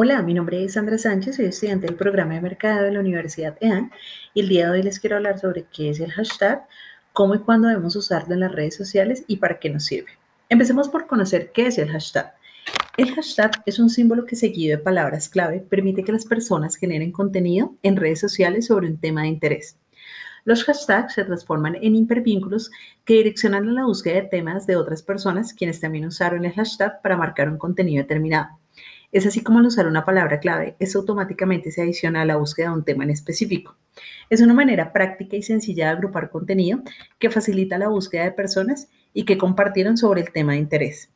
Hola, mi nombre es Sandra Sánchez, soy estudiante del programa de mercado de la Universidad EAN y el día de hoy les quiero hablar sobre qué es el hashtag, cómo y cuándo debemos usarlo en las redes sociales y para qué nos sirve. Empecemos por conocer qué es el hashtag. El hashtag es un símbolo que seguido de palabras clave permite que las personas generen contenido en redes sociales sobre un tema de interés. Los hashtags se transforman en hipervínculos que direccionan la búsqueda de temas de otras personas quienes también usaron el hashtag para marcar un contenido determinado. Es así como al usar una palabra clave, eso automáticamente se adiciona a la búsqueda de un tema en específico. Es una manera práctica y sencilla de agrupar contenido que facilita la búsqueda de personas y que compartieron sobre el tema de interés.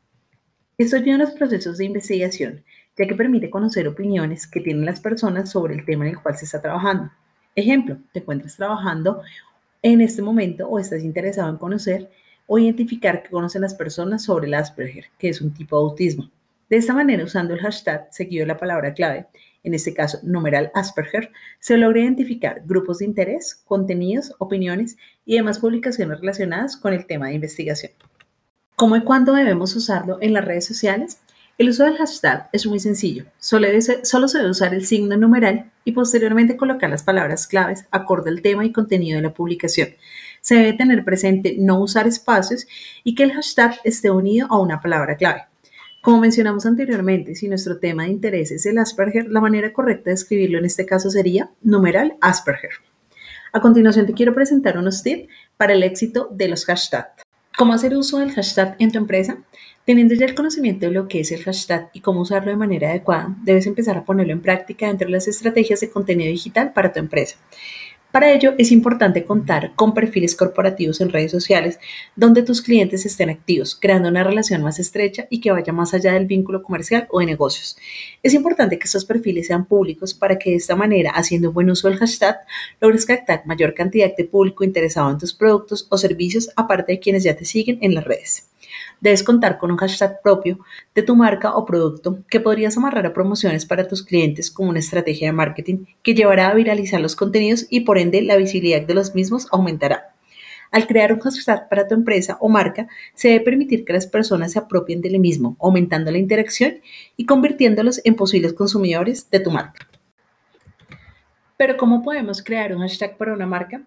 Esto ayuda en los procesos de investigación, ya que permite conocer opiniones que tienen las personas sobre el tema en el cual se está trabajando. Ejemplo, te encuentras trabajando en este momento o estás interesado en conocer o identificar que conocen las personas sobre el Asperger, que es un tipo de autismo. De esta manera, usando el hashtag seguido la palabra clave, en este caso numeral Asperger, se logra identificar grupos de interés, contenidos, opiniones y demás publicaciones relacionadas con el tema de investigación. ¿Cómo y cuándo debemos usarlo en las redes sociales? El uso del hashtag es muy sencillo. Solo, solo se debe usar el signo numeral y posteriormente colocar las palabras claves acorde al tema y contenido de la publicación. Se debe tener presente no usar espacios y que el hashtag esté unido a una palabra clave. Como mencionamos anteriormente, si nuestro tema de interés es el Asperger, la manera correcta de escribirlo en este caso sería numeral Asperger. A continuación te quiero presentar unos tips para el éxito de los hashtags. ¿Cómo hacer uso del hashtag en tu empresa? Teniendo ya el conocimiento de lo que es el hashtag y cómo usarlo de manera adecuada, debes empezar a ponerlo en práctica dentro de las estrategias de contenido digital para tu empresa. Para ello es importante contar con perfiles corporativos en redes sociales donde tus clientes estén activos, creando una relación más estrecha y que vaya más allá del vínculo comercial o de negocios. Es importante que estos perfiles sean públicos para que de esta manera, haciendo buen uso del hashtag, logres captar mayor cantidad de público interesado en tus productos o servicios aparte de quienes ya te siguen en las redes. Debes contar con un hashtag propio de tu marca o producto que podrías amarrar a promociones para tus clientes como una estrategia de marketing que llevará a viralizar los contenidos y por ende la visibilidad de los mismos aumentará. Al crear un hashtag para tu empresa o marca, se debe permitir que las personas se apropien del mismo, aumentando la interacción y convirtiéndolos en posibles consumidores de tu marca. Pero ¿cómo podemos crear un hashtag para una marca?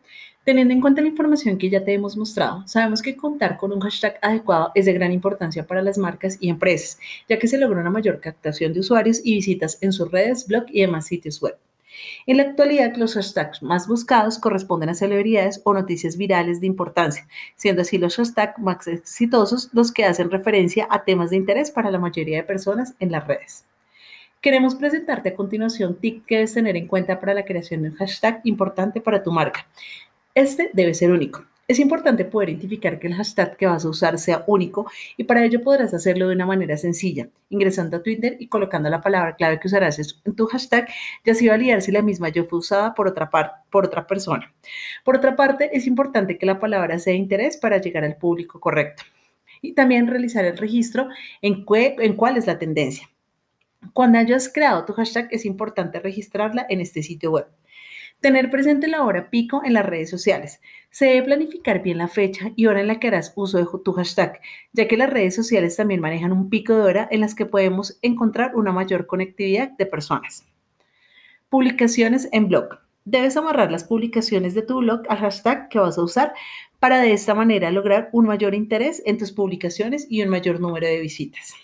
Teniendo en cuenta la información que ya te hemos mostrado, sabemos que contar con un hashtag adecuado es de gran importancia para las marcas y empresas, ya que se logra una mayor captación de usuarios y visitas en sus redes, blog y demás sitios web. En la actualidad, los hashtags más buscados corresponden a celebridades o noticias virales de importancia, siendo así los hashtags más exitosos los que hacen referencia a temas de interés para la mayoría de personas en las redes. Queremos presentarte a continuación tips que debes tener en cuenta para la creación de un hashtag importante para tu marca. Este debe ser único. Es importante poder identificar que el hashtag que vas a usar sea único y para ello podrás hacerlo de una manera sencilla, ingresando a Twitter y colocando la palabra clave que usarás en tu hashtag y así validar si la misma yo fue usada por otra, por otra persona. Por otra parte, es importante que la palabra sea de interés para llegar al público correcto y también realizar el registro en, en cuál es la tendencia. Cuando hayas creado tu hashtag, es importante registrarla en este sitio web. Tener presente la hora pico en las redes sociales. Se debe planificar bien la fecha y hora en la que harás uso de tu hashtag, ya que las redes sociales también manejan un pico de hora en las que podemos encontrar una mayor conectividad de personas. Publicaciones en blog. Debes amarrar las publicaciones de tu blog al hashtag que vas a usar para de esta manera lograr un mayor interés en tus publicaciones y un mayor número de visitas.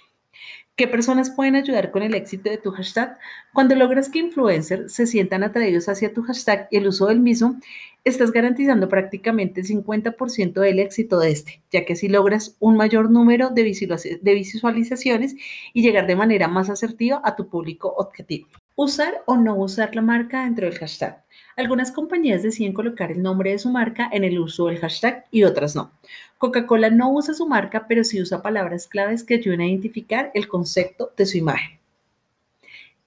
¿Qué personas pueden ayudar con el éxito de tu hashtag? Cuando logras que influencers se sientan atraídos hacia tu hashtag y el uso del mismo, estás garantizando prácticamente el 50% del éxito de este, ya que así logras un mayor número de visualizaciones y llegar de manera más asertiva a tu público objetivo. Usar o no usar la marca dentro del hashtag. Algunas compañías deciden colocar el nombre de su marca en el uso del hashtag y otras no. Coca-Cola no usa su marca, pero sí usa palabras claves que ayuden a identificar el concepto de su imagen.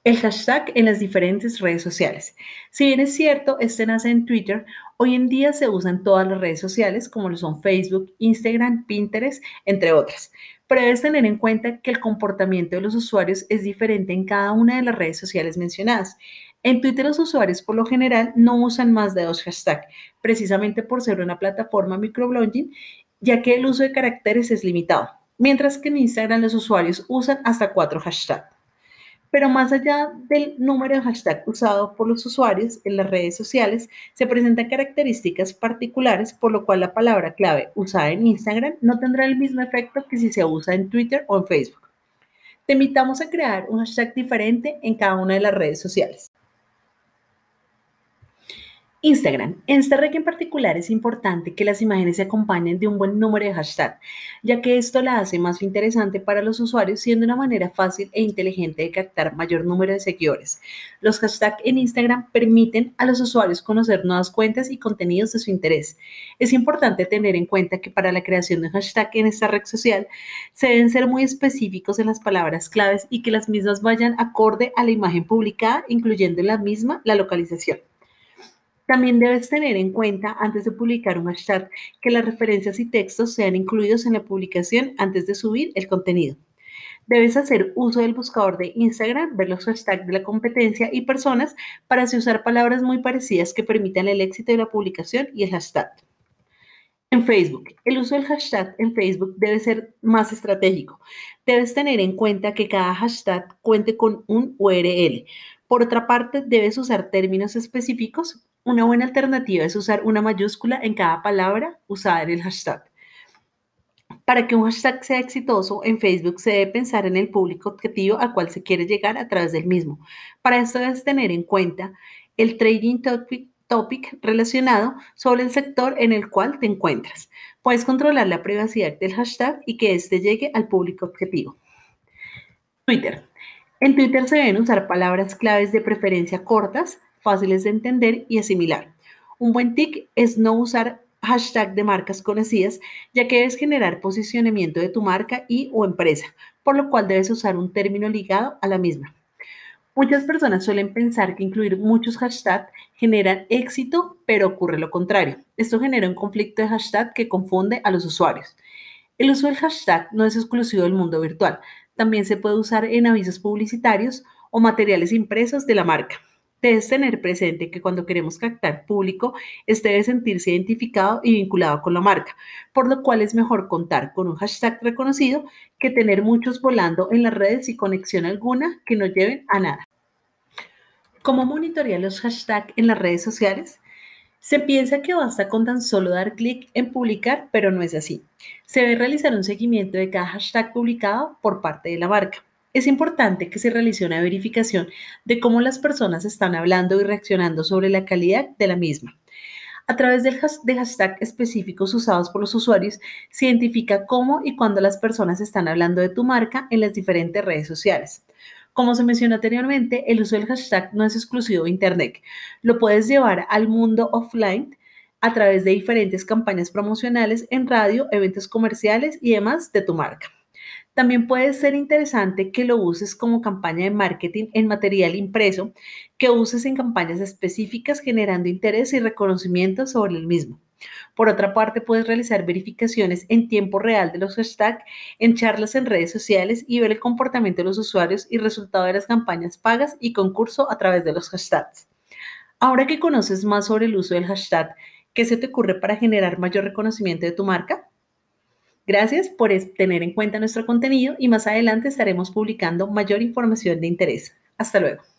El hashtag en las diferentes redes sociales. Si bien es cierto, este nace en Twitter, hoy en día se usa en todas las redes sociales como lo son Facebook, Instagram, Pinterest, entre otras. Pero debes tener en cuenta que el comportamiento de los usuarios es diferente en cada una de las redes sociales mencionadas. En Twitter los usuarios por lo general no usan más de dos hashtags, precisamente por ser una plataforma microblogging, ya que el uso de caracteres es limitado, mientras que en Instagram los usuarios usan hasta cuatro hashtags. Pero más allá del número de hashtag usado por los usuarios en las redes sociales, se presentan características particulares por lo cual la palabra clave usada en Instagram no tendrá el mismo efecto que si se usa en Twitter o en Facebook. Te invitamos a crear un hashtag diferente en cada una de las redes sociales. Instagram. En esta red en particular es importante que las imágenes se acompañen de un buen número de hashtag, ya que esto la hace más interesante para los usuarios, siendo una manera fácil e inteligente de captar mayor número de seguidores. Los hashtags en Instagram permiten a los usuarios conocer nuevas cuentas y contenidos de su interés. Es importante tener en cuenta que para la creación de un hashtag en esta red social se deben ser muy específicos en las palabras claves y que las mismas vayan acorde a la imagen publicada, incluyendo en la misma la localización. También debes tener en cuenta antes de publicar un hashtag que las referencias y textos sean incluidos en la publicación antes de subir el contenido. Debes hacer uso del buscador de Instagram, ver los hashtags de la competencia y personas para así usar palabras muy parecidas que permitan el éxito de la publicación y el hashtag. En Facebook, el uso del hashtag en Facebook debe ser más estratégico. Debes tener en cuenta que cada hashtag cuente con un URL. Por otra parte, debes usar términos específicos una buena alternativa es usar una mayúscula en cada palabra usada en el hashtag. Para que un hashtag sea exitoso en Facebook se debe pensar en el público objetivo al cual se quiere llegar a través del mismo. Para esto debes tener en cuenta el trading topic, topic relacionado sobre el sector en el cual te encuentras. Puedes controlar la privacidad del hashtag y que éste llegue al público objetivo. Twitter. En Twitter se deben usar palabras claves de preferencia cortas, fáciles de entender y asimilar. Un buen tic es no usar hashtag de marcas conocidas, ya que debes generar posicionamiento de tu marca y o empresa, por lo cual debes usar un término ligado a la misma. Muchas personas suelen pensar que incluir muchos hashtags genera éxito, pero ocurre lo contrario. Esto genera un conflicto de hashtag que confunde a los usuarios. El uso del hashtag no es exclusivo del mundo virtual, también se puede usar en avisos publicitarios o materiales impresos de la marca. Debes tener presente que cuando queremos captar público, este debe sentirse identificado y vinculado con la marca, por lo cual es mejor contar con un hashtag reconocido que tener muchos volando en las redes y conexión alguna que no lleven a nada. ¿Cómo monitorear los hashtags en las redes sociales? Se piensa que basta con tan solo dar clic en publicar, pero no es así. Se debe realizar un seguimiento de cada hashtag publicado por parte de la marca es importante que se realice una verificación de cómo las personas están hablando y reaccionando sobre la calidad de la misma. A través de hashtags específicos usados por los usuarios, se identifica cómo y cuándo las personas están hablando de tu marca en las diferentes redes sociales. Como se mencionó anteriormente, el uso del hashtag no es exclusivo de Internet. Lo puedes llevar al mundo offline a través de diferentes campañas promocionales en radio, eventos comerciales y demás de tu marca. También puede ser interesante que lo uses como campaña de marketing en material impreso, que uses en campañas específicas generando interés y reconocimiento sobre el mismo. Por otra parte, puedes realizar verificaciones en tiempo real de los hashtags en charlas en redes sociales y ver el comportamiento de los usuarios y resultado de las campañas pagas y concurso a través de los hashtags. Ahora que conoces más sobre el uso del hashtag, ¿qué se te ocurre para generar mayor reconocimiento de tu marca? Gracias por tener en cuenta nuestro contenido y más adelante estaremos publicando mayor información de interés. Hasta luego.